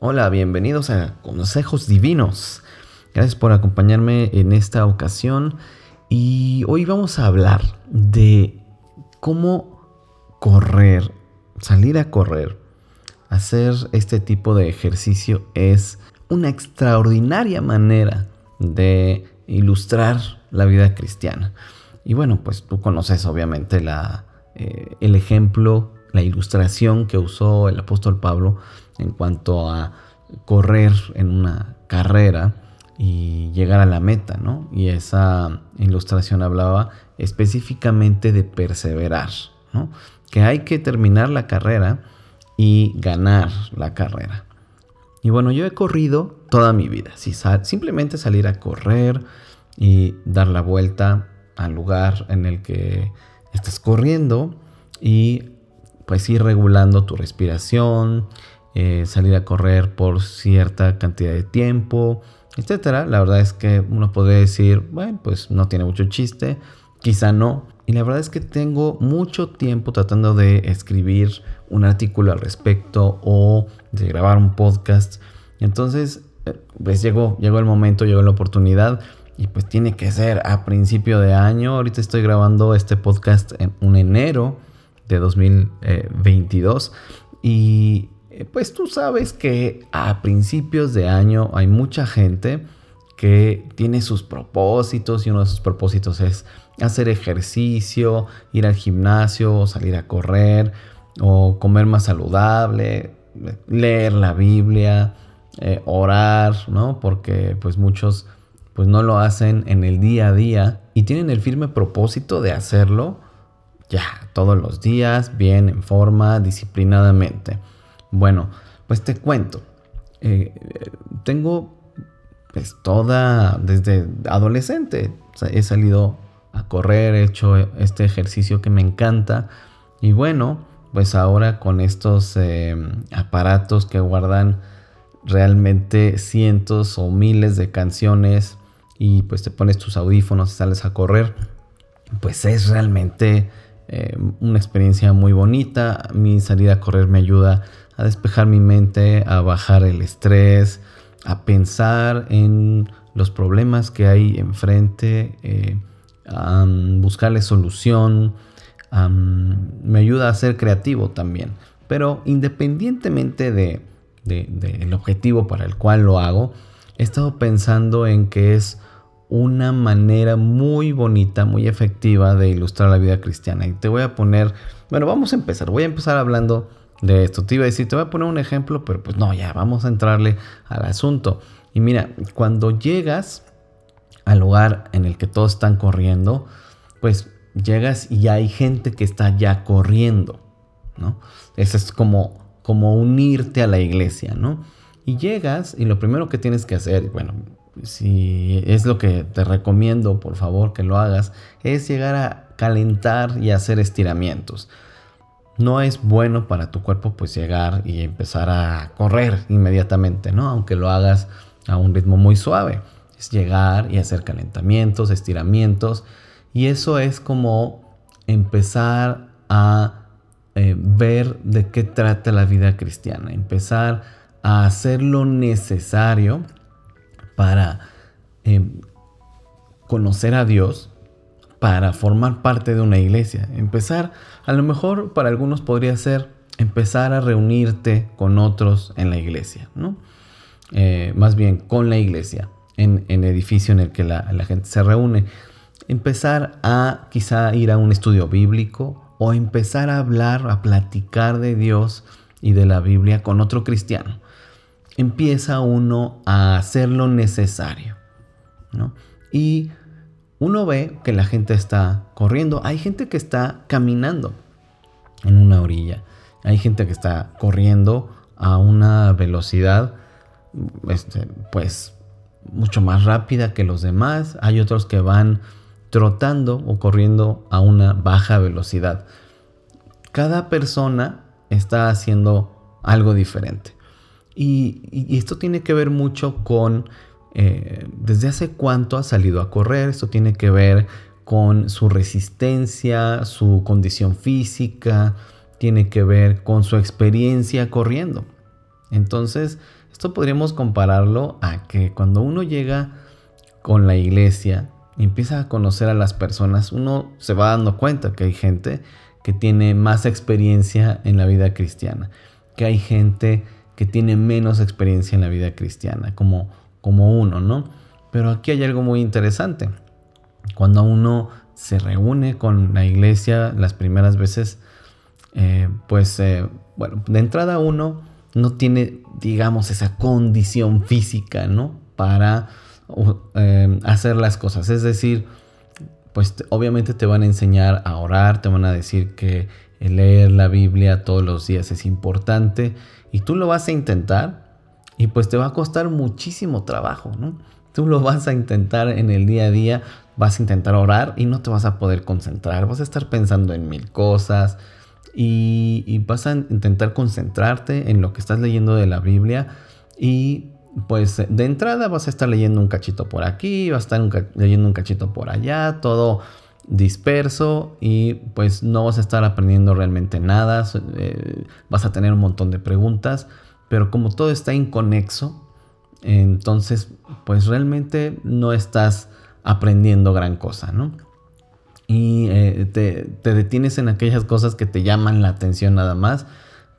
Hola, bienvenidos a Consejos Divinos. Gracias por acompañarme en esta ocasión y hoy vamos a hablar de cómo correr, salir a correr, hacer este tipo de ejercicio es una extraordinaria manera de ilustrar la vida cristiana. Y bueno, pues tú conoces obviamente la, eh, el ejemplo, la ilustración que usó el apóstol Pablo en cuanto a correr en una carrera y llegar a la meta, ¿no? Y esa ilustración hablaba específicamente de perseverar, ¿no? Que hay que terminar la carrera y ganar la carrera. Y bueno, yo he corrido toda mi vida. Si simplemente salir a correr y dar la vuelta al lugar en el que estás corriendo y pues ir regulando tu respiración, eh, salir a correr por cierta cantidad de tiempo, etcétera. La verdad es que uno puede decir, bueno, pues no tiene mucho chiste, quizá no. Y la verdad es que tengo mucho tiempo tratando de escribir un artículo al respecto o de grabar un podcast. Entonces, eh, pues llegó, llegó el momento, llegó la oportunidad y pues tiene que ser a principio de año. Ahorita estoy grabando este podcast en un enero de 2022 y eh, pues tú sabes que a principios de año hay mucha gente que tiene sus propósitos y uno de sus propósitos es hacer ejercicio, ir al gimnasio, salir a correr o comer más saludable, leer la Biblia, eh, orar, ¿no? Porque pues muchos pues no lo hacen en el día a día y tienen el firme propósito de hacerlo ya todos los días, bien, en forma, disciplinadamente. Bueno, pues te cuento. Eh, tengo pues toda, desde adolescente, he salido a correr, he hecho este ejercicio que me encanta. Y bueno, pues ahora con estos em, aparatos que guardan realmente cientos o miles de canciones y pues te pones tus audífonos y sales a correr, pues es realmente em, una experiencia muy bonita. Mi salida a correr me ayuda a despejar mi mente, a bajar el estrés, a pensar en los problemas que hay enfrente, eh, a buscarle solución, me ayuda a ser creativo también. Pero independientemente del de, objetivo para el cual lo hago, he estado pensando en que es una manera muy bonita, muy efectiva de ilustrar la vida cristiana. Y te voy a poner, bueno, vamos a empezar. Voy a empezar hablando de esto. Te iba a decir, te voy a poner un ejemplo, pero pues no, ya vamos a entrarle al asunto. Y mira, cuando llegas al lugar en el que todos están corriendo, pues llegas y hay gente que está ya corriendo, ¿no? Eso es como, como unirte a la iglesia, ¿no? Y llegas y lo primero que tienes que hacer, bueno, si es lo que te recomiendo, por favor, que lo hagas, es llegar a calentar y hacer estiramientos no es bueno para tu cuerpo pues llegar y empezar a correr inmediatamente, ¿no? Aunque lo hagas a un ritmo muy suave. Es llegar y hacer calentamientos, estiramientos. Y eso es como empezar a eh, ver de qué trata la vida cristiana. Empezar a hacer lo necesario para em, conocer a Dios, para formar parte de una iglesia. Empezar, a lo mejor para algunos podría ser empezar a reunirte con otros en la iglesia, ¿no? Eh, más bien con la iglesia, en, el edificio en el que la, la, gente se reúne. Empezar a quizá ir a un estudio bíblico o empezar a hablar, a platicar de Dios y de la Biblia con otro cristiano. Empieza uno a hacer lo necesario, ¿no? Y uno ve que la gente está corriendo, hay gente que está caminando en una orilla, hay gente que está corriendo a una velocidad este, pues mucho más rápida que los demás, hay otros que van trotando o corriendo a una baja velocidad. Cada persona está haciendo algo diferente. y esto tiene que ver mucho con eh, desde hace cuánto ha salido a correr. Esto tiene que ver con su resistencia, su condición física, tiene que ver con su experiencia corriendo. Entonces, Esto podríamos compararlo a que cuando uno llega con la iglesia y empieza a conocer a las personas, uno se va dando cuenta que hay gente que tiene más experiencia en la vida cristiana, que hay gente que tiene menos experiencia en la vida cristiana, como, como uno, ¿no? Pero aquí hay algo muy interesante. Cuando uno se reúne con la iglesia las primeras veces, eh, pues, eh, bueno, de entrada uno no tiene, digamos, esa condición física, ¿no? Para eh, hacer las cosas. Es decir, pues obviamente te van a enseñar a orar, te van a decir que leer la Biblia todos los días es importante y tú lo vas a intentar y pues te va a costar muchísimo trabajo, ¿no? Tú lo vas a intentar en el día a día, vas a intentar orar y no te vas a poder concentrar, vas a estar pensando en mil cosas y, vas a intentar concentrarte en lo que estás leyendo de la Biblia y pues de entrada vas a estar leyendo un cachito por aquí, vas a estar leyendo un cachito por allá, todo disperso y pues no vas a estar aprendiendo realmente nada, eh, vas a tener un montón de preguntas, pero como todo está inconexo, entonces pues realmente no estás aprendiendo gran cosa, ¿no? Y eh, te, te detienes en aquellas cosas que te llaman la atención nada más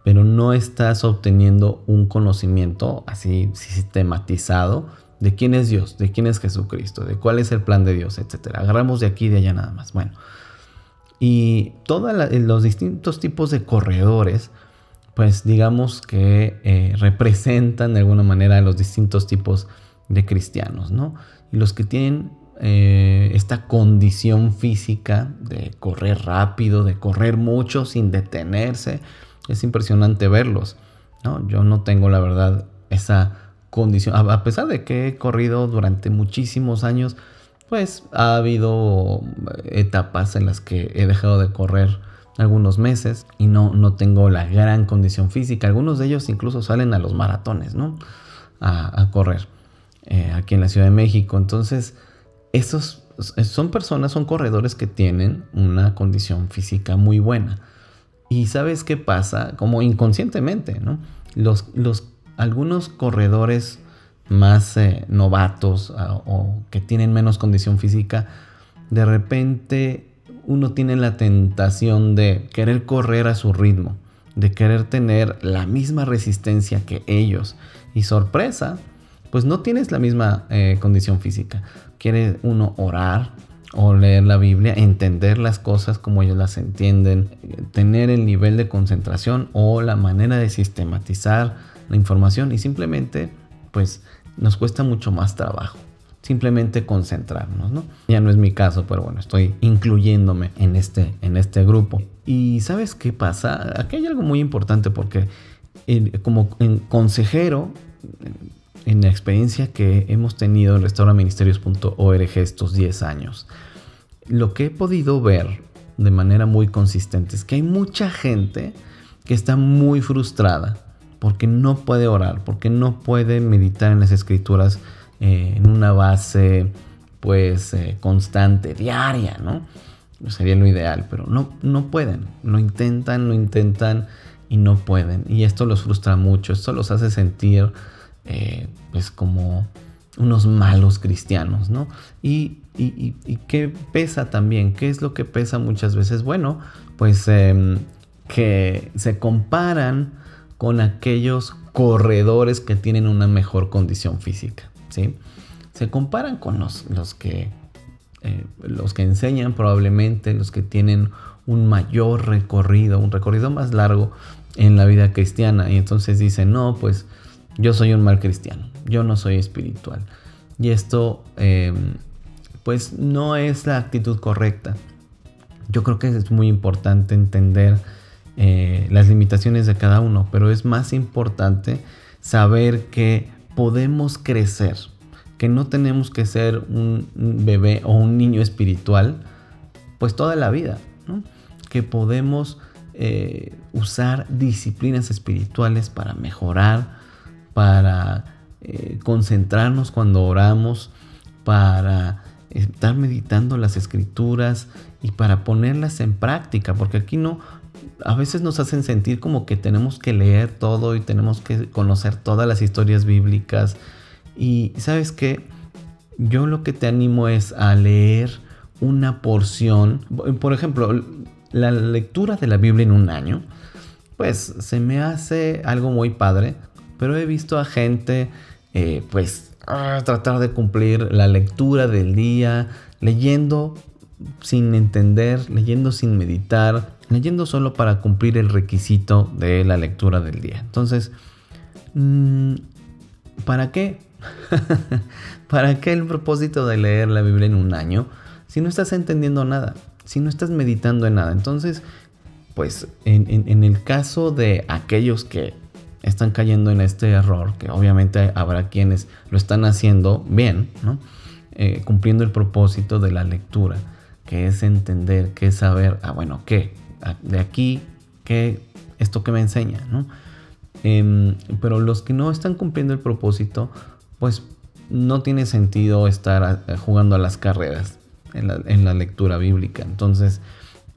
pero no estás obteniendo un conocimiento así sistematizado de quién es Dios, de quién es Jesucristo, de cuál es el plan de Dios, etc. Agarramos de aquí y de allá nada más. Bueno, y todos los distintos tipos de corredores, pues digamos que eh, representan de alguna manera los distintos tipos de cristianos, ¿no? Y los que tienen eh, esta condición física de correr rápido, de correr mucho sin detenerse, es impresionante verlos. ¿no? Yo no tengo la verdad esa condición, a pesar de que he corrido durante muchísimos años, pues ha habido etapas en las que he dejado de correr algunos meses y no, no tengo la gran condición física. Algunos de ellos incluso salen a los maratones, ¿no? A, correr eh, aquí en la Ciudad de México. Entonces, esos son personas, son corredores que tienen una condición física muy buena. Y sabes qué pasa, como inconscientemente, ¿no? Los, los, algunos corredores más eh, novatos ah, o que tienen menos condición física, de repente uno tiene la tentación de querer correr a su ritmo, de querer tener la misma resistencia que ellos. Y sorpresa, pues no tienes la misma eh, condición física. Quiere uno orar, o leer la Biblia, entender las cosas como ellos las entienden, tener el nivel de concentración o la manera de sistematizar la información y simplemente pues nos cuesta mucho más trabajo. Simplemente concentrarnos, ¿no? Ya no es mi caso, pero bueno, estoy incluyéndome en este, en este grupo. Y ¿sabes qué pasa? Aquí hay algo muy importante porque como consejero en la experiencia que hemos tenido en restauraministerios.org estos 10 años, lo que he podido ver de manera muy consistente es que hay mucha gente que está muy frustrada porque no puede orar, porque no puede meditar en las escrituras eh, en una base pues eh, constante, diaria, ¿no? Sería lo ideal, pero no, no pueden, lo intentan, lo intentan y no pueden. Y esto los frustra mucho, esto los hace sentir eh, pues como unos malos cristianos, ¿no? Y, y, qué pesa también, qué es lo que pesa muchas veces, bueno, pues em, que se comparan con aquellos corredores que tienen una mejor condición física, Se comparan con los, los que, eh, los que enseñan probablemente, los que tienen un mayor recorrido, un recorrido más largo en la vida cristiana y entonces dicen, no, pues yo soy un mal cristiano, yo no soy espiritual. Y esto em, pues no es la actitud correcta. Yo creo que es muy importante entender eh, las limitaciones de cada uno, pero es más importante saber que podemos crecer, que no tenemos que ser un bebé o un niño espiritual, pues toda la vida, que podemos eh, usar disciplinas espirituales para mejorar, para eh, concentrarnos cuando oramos, para estar meditando las escrituras y para ponerlas en práctica, porque aquí no, a veces nos hacen sentir como que tenemos que leer todo y tenemos que conocer todas las historias bíblicas. Y sabes qué, yo lo que te animo es a leer una porción, por ejemplo, la lectura de la Biblia en un año, pues se me hace algo muy padre, pero he visto a gente, eh, pues, ah, tratar de cumplir la lectura del día, leyendo sin entender, leyendo sin meditar, leyendo solo para cumplir el requisito de la lectura del día. Entonces, mm, ¿para qué? ¿Para qué el propósito de leer la Biblia en un año si no estás entendiendo nada? Si no estás meditando en nada. Entonces, pues en, el caso de aquellos que están cayendo en este error, que obviamente habrá quienes lo están haciendo bien, eh, cumpliendo el propósito de la lectura, que es entender, que es saber, ah, bueno, ¿qué? de aquí, ¿qué? Esto que me enseña, ¿no? Em, pero los que no están cumpliendo el propósito, pues no tiene sentido estar jugando a las carreras en la, lectura bíblica. Entonces,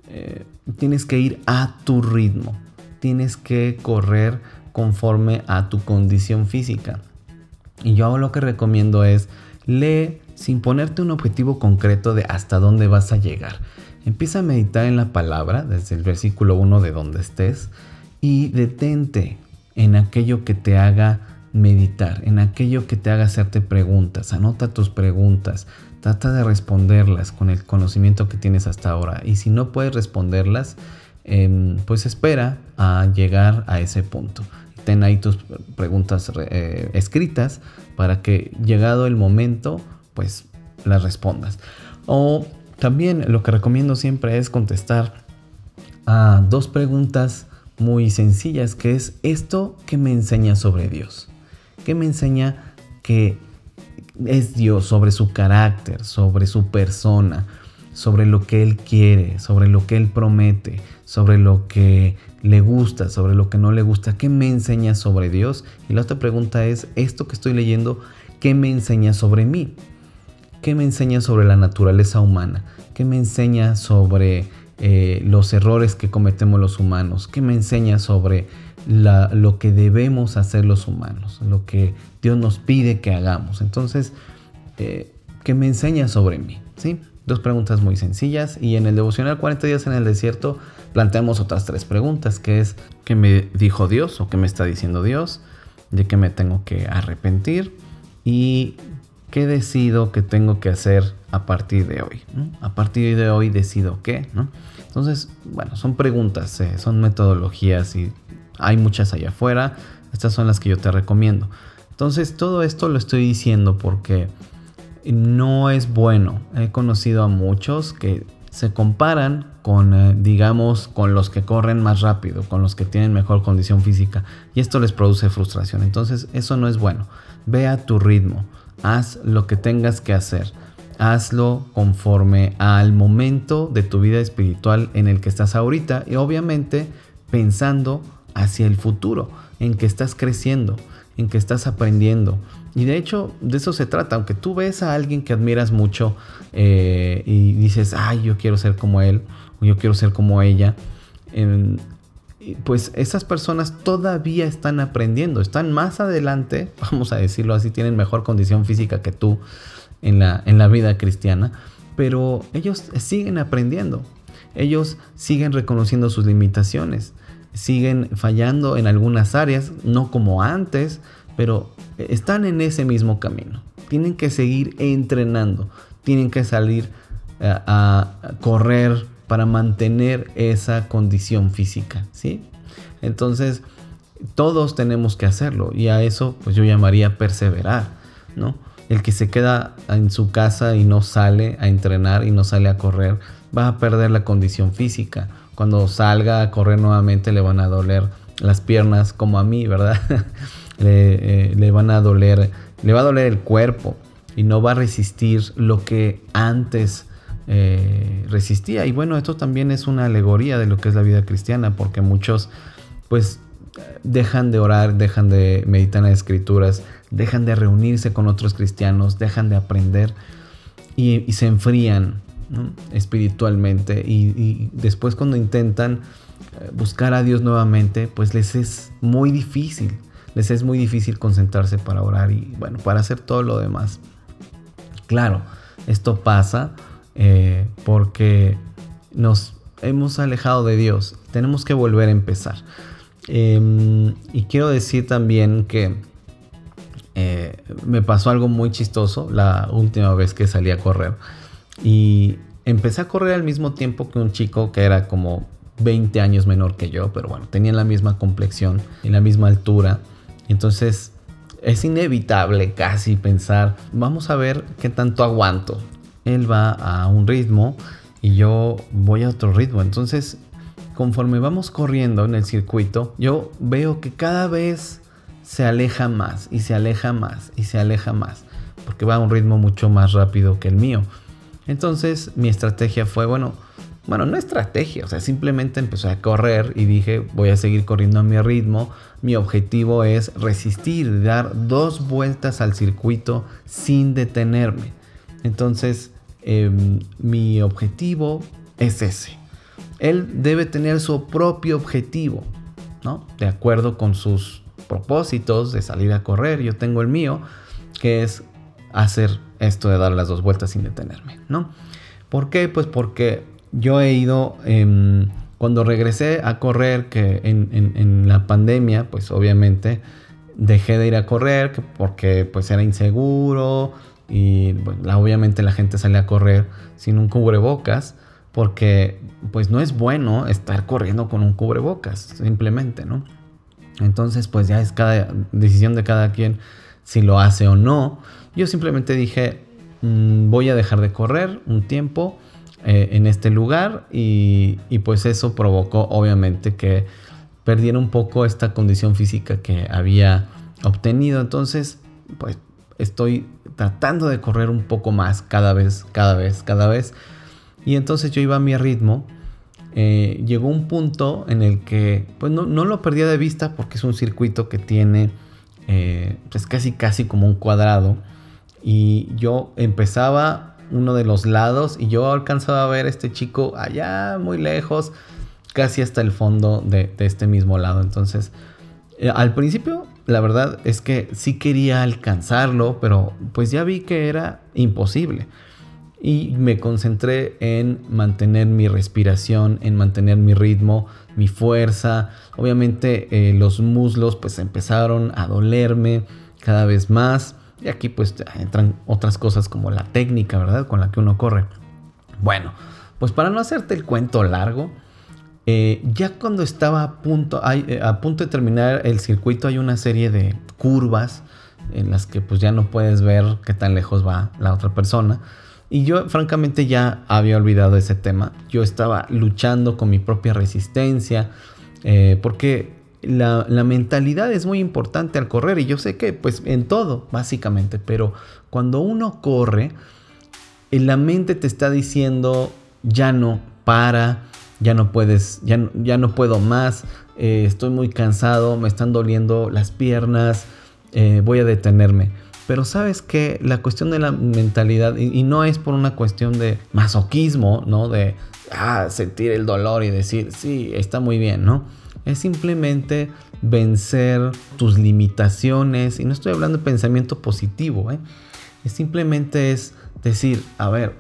eh, tienes que ir a tu ritmo, tienes que correr conforme a tu condición física. Y yo lo que recomiendo es lee sin ponerte un objetivo concreto de hasta dónde vas a llegar. Empieza a meditar en la palabra desde el versículo 1 de donde estés y detente en aquello que te haga meditar, en aquello que te haga hacerte preguntas. Anota tus preguntas, trata de responderlas con el conocimiento que tienes hasta ahora. Y si no puedes responderlas, em, pues espera a llegar a ese punto. Ten ahí tus preguntas eh, escritas para que llegado el momento, pues las respondas. O también lo que recomiendo siempre es contestar a dos preguntas muy sencillas, que es esto que me enseña sobre Dios. ¿Qué me enseña que es Dios sobre su carácter, sobre su persona, sobre lo que Él quiere, sobre lo que Él promete, sobre lo que le gusta, sobre lo que no le gusta? ¿Qué me enseña sobre Dios? Y la otra pregunta es, esto que estoy leyendo, ¿qué me enseña sobre mí? ¿Qué me enseña sobre la naturaleza humana? ¿Qué me enseña sobre eh, los errores que cometemos los humanos? ¿Qué me enseña sobre lo que debemos hacer los humanos? Lo que Dios nos pide que hagamos. Entonces, eh, ¿qué me enseña sobre mí? ¿Sí? Dos preguntas muy sencillas y en el devocional 40 días en el desierto planteamos otras tres preguntas, que es ¿qué me dijo Dios o qué me está diciendo Dios? ¿De qué me tengo que arrepentir? ¿Y ¿Qué decido que tengo que hacer a partir de hoy? A partir de hoy decido qué, ¿no? Entonces, bueno, son preguntas, eh, son metodologías y hay muchas allá afuera. Estas son las que yo te recomiendo. Entonces, todo esto lo estoy diciendo porque no es bueno. He conocido a muchos que se comparan con, eh, digamos, con los que corren más rápido, con los que tienen mejor condición física. Y esto les produce frustración. Entonces, eso no es bueno. Ve a tu ritmo haz lo que tengas que hacer. Hazlo conforme al momento de tu vida espiritual en el que estás ahorita y obviamente pensando hacia el futuro, en que estás creciendo, en que estás aprendiendo. Y de hecho, de eso se trata. Aunque tú ves a alguien que admiras mucho eh, y dices, ay, yo quiero ser como él, o yo quiero ser como ella, pues esas personas todavía están aprendiendo, están más adelante, vamos a decirlo así, tienen mejor condición física que tú en la, en la vida cristiana, pero ellos siguen aprendiendo, ellos siguen reconociendo sus limitaciones, siguen fallando en algunas áreas, no como antes, pero están en ese mismo camino. Tienen que seguir entrenando, tienen que salir a, a correr para mantener esa condición física, ¿sí? Entonces, todos tenemos que hacerlo y a eso pues yo llamaría perseverar, ¿no? El que se queda en su casa y no sale a entrenar y no sale a correr, va a perder la condición física. Cuando salga a correr nuevamente le van a doler las piernas como a mí, ¿verdad? le, eh, van a doler, le va a doler el cuerpo y no va a resistir lo que antes eh, resistía. Y bueno, esto también es una alegoría de lo que es la vida cristiana, porque muchos pues dejan de orar, dejan de meditar en las escrituras, dejan de reunirse con otros cristianos, dejan de aprender y, se enfrían espiritualmente. Y, después cuando intentan buscar a Dios nuevamente, pues les es muy difícil. Les es muy difícil concentrarse para orar y bueno, para hacer todo lo demás. Claro, esto pasa eh, porque nos hemos alejado de Dios. Tenemos que volver a empezar. Em, y quiero decir también que eh, me pasó algo muy chistoso la última vez que salí a correr. Y empecé a correr al mismo tiempo que un chico que era como 20 años menor que yo, pero bueno, tenía la misma complexión y la misma altura. Entonces es inevitable casi pensar, vamos a ver qué tanto aguanto. Él va a un ritmo y yo voy a otro ritmo. Entonces, conforme vamos corriendo en el circuito, yo veo que cada vez se aleja más y se aleja más y se aleja más, porque va a un ritmo mucho más rápido que el mío. Entonces, mi estrategia fue, bueno, bueno, no estrategia, o sea, simplemente empecé a correr y dije, voy a seguir corriendo a mi ritmo. Mi objetivo es resistir, dar dos vueltas al circuito sin detenerme. Entonces, Em, mi objetivo es ese. Él debe tener su propio objetivo, ¿no? De acuerdo con sus propósitos de salir a correr. Yo tengo el mío, que es hacer esto de dar las dos vueltas sin detenerme, ¿no? ¿Por qué? Pues porque yo he ido, em, cuando regresé a correr, que en, la pandemia, pues obviamente dejé de ir a correr porque pues era inseguro, y obviamente la gente sale a correr sin un cubrebocas porque pues no es bueno estar corriendo con un cubrebocas, simplemente, ¿no? Entonces pues ya es cada decisión de cada quien si lo hace o no. Yo simplemente dije, mm, voy a dejar de correr un tiempo eh, en este lugar y, y pues eso provocó obviamente que perdiera un poco esta condición física que había obtenido. Entonces, pues estoy tratando de correr un poco más cada vez, cada vez, cada vez. Y entonces yo iba a mi ritmo. Eh, llegó un punto en el que pues no, lo perdía de vista porque es un circuito que tiene eh, pues casi casi como un cuadrado y yo empezaba uno de los lados y yo alcanzaba a ver a este chico allá muy lejos casi hasta el fondo de, de este mismo lado entonces eh, al principio la verdad es que sí quería alcanzarlo, pero pues ya vi que era imposible. Y me concentré en mantener mi respiración, en mantener mi ritmo, mi fuerza. Obviamente eh, los muslos pues empezaron a dolerme cada vez más. Y aquí pues entran otras cosas como la técnica, ¿verdad? Con la que uno corre. Bueno, pues para no hacerte el cuento largo, eh, ya cuando estaba a punto, eh, a punto de terminar el circuito hay una serie de curvas en las que pues ya no puedes ver qué tan lejos va la otra persona. Y yo francamente ya había olvidado ese tema. Yo estaba luchando con mi propia resistencia. Eh, porque la, la, mentalidad es muy importante al correr. Y yo sé que pues en todo, básicamente. Pero cuando uno corre, la mente te está diciendo, ya no, para ya no puedes, ya, ya no puedo más, eh, estoy muy cansado, me están doliendo las piernas, eh, voy a detenerme. Pero sabes que la cuestión de la mentalidad, y, no es por una cuestión de masoquismo, ¿no? De ah, sentir el dolor y decir, sí, está muy bien, ¿no? Es simplemente vencer tus limitaciones, y no estoy hablando de pensamiento positivo, ¿eh? Es simplemente es decir, a ver,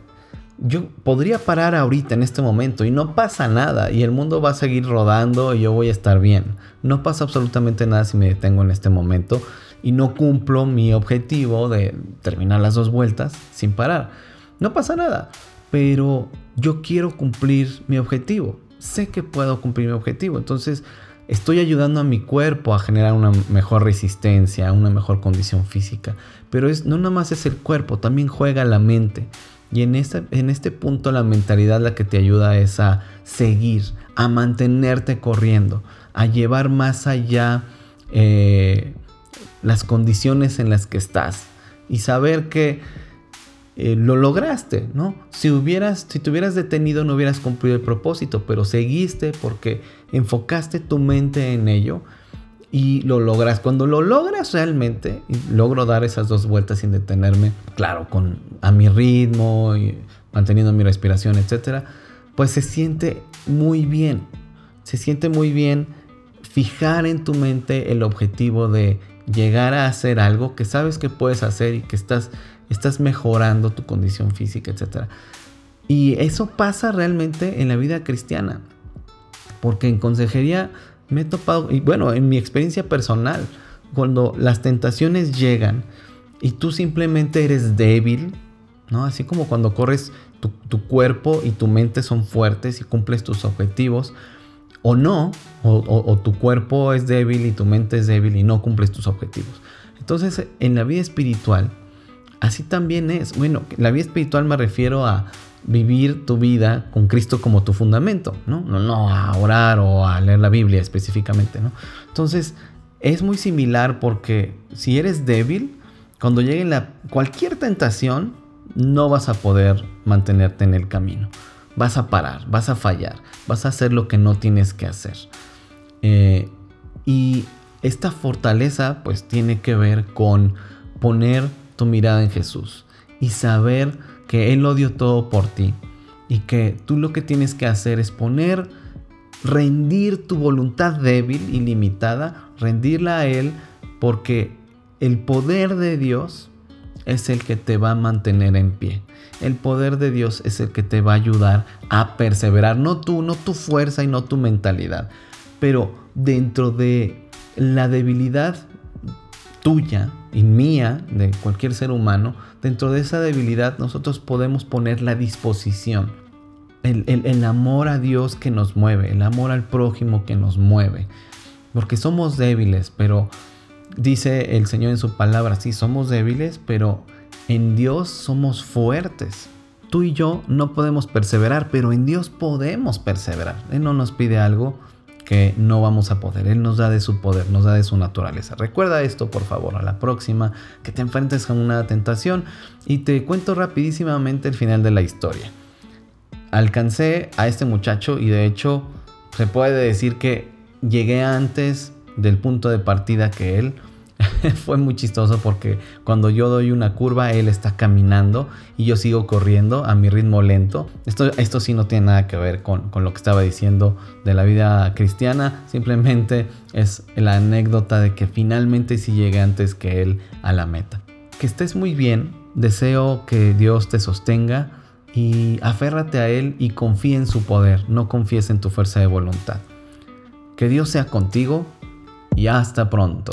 yo podría parar ahorita en este momento y no pasa nada y el mundo va a seguir rodando y yo voy a estar bien. No pasa absolutamente nada si me detengo en este momento y no cumplo mi objetivo de terminar las dos vueltas sin parar. No pasa nada, pero yo quiero cumplir mi objetivo. Sé que puedo cumplir mi objetivo, entonces estoy ayudando a mi cuerpo a generar una mejor resistencia, una mejor condición física. Pero es, no nada más es el cuerpo, también juega la mente. Y en este, en este punto la mentalidad la que te ayuda es a seguir, a mantenerte corriendo, a llevar más allá eh, las condiciones en las que estás y saber que eh, lo lograste, ¿no? Si hubieras, si te hubieras detenido no hubieras cumplido el propósito, pero seguiste porque enfocaste tu mente en ello y lo logras. Cuando lo logras realmente, logro dar esas dos vueltas sin detenerme, claro, con a mi ritmo y manteniendo mi respiración, etcétera, pues se siente muy bien. se siente muy bien fijar en tu mente el objetivo de llegar a hacer algo que sabes que puedes hacer y que estás, estás mejorando tu condición física, etc. Y eso pasa realmente en la vida cristiana. Porque en consejería me he topado, y bueno, en mi experiencia personal, cuando las tentaciones llegan y tú simplemente eres débil, ¿no? Así como cuando corres, tu, tu cuerpo y tu mente son fuertes y cumples tus objetivos, o no, o, tu cuerpo es débil y tu mente es débil y no cumples tus objetivos. Entonces, en la vida espiritual, así también es. Bueno, la vida espiritual me refiero a vivir tu vida con Cristo como tu fundamento, ¿no? No, a orar o a leer la Biblia específicamente, ¿no? Entonces, es muy similar porque si eres débil, cuando llegue la, cualquier tentación, no vas a poder mantenerte en el camino vas a parar, vas a fallar, vas a hacer lo que no tienes que hacer. Eh, y esta fortaleza pues tiene que ver con poner tu mirada en Jesús y saber que Él lo dio todo por ti y que tú lo que tienes que hacer es poner, rendir tu voluntad débil y limitada, rendirla a Él porque el poder de Dios es el que te va a mantener en pie. El poder de Dios es el que te va a ayudar a perseverar. No tú, no tu fuerza y no tu mentalidad. Pero dentro de la debilidad tuya y mía, de cualquier ser humano, dentro de esa debilidad nosotros podemos poner la disposición. El, el amor a Dios que nos mueve, el amor al prójimo que nos mueve. Porque somos débiles, pero dice el Señor en su palabra, sí, somos débiles, pero en Dios somos fuertes. Tú y yo no podemos perseverar, pero en Dios podemos perseverar. Él no nos pide algo que no vamos a poder. Él nos da de su poder, nos da de su naturaleza. Recuerda esto, por favor, a la próxima que te enfrentes a una tentación y te cuento rapidísimamente el final de la historia. Alcancé a este muchacho y de hecho se puede decir que llegué antes del punto de partida que él. Fue muy chistoso porque cuando yo doy una curva, él está caminando y yo sigo corriendo a mi ritmo lento. Esto, esto sí no tiene nada que ver con, con lo que estaba diciendo de la vida cristiana. Simplemente es la anécdota de que finalmente sí llegué antes que él a la meta. Que estés muy bien. Deseo que Dios te sostenga y aférrate a Él y confía en su poder, no confíes en tu fuerza de voluntad. Que Dios sea contigo y hasta pronto.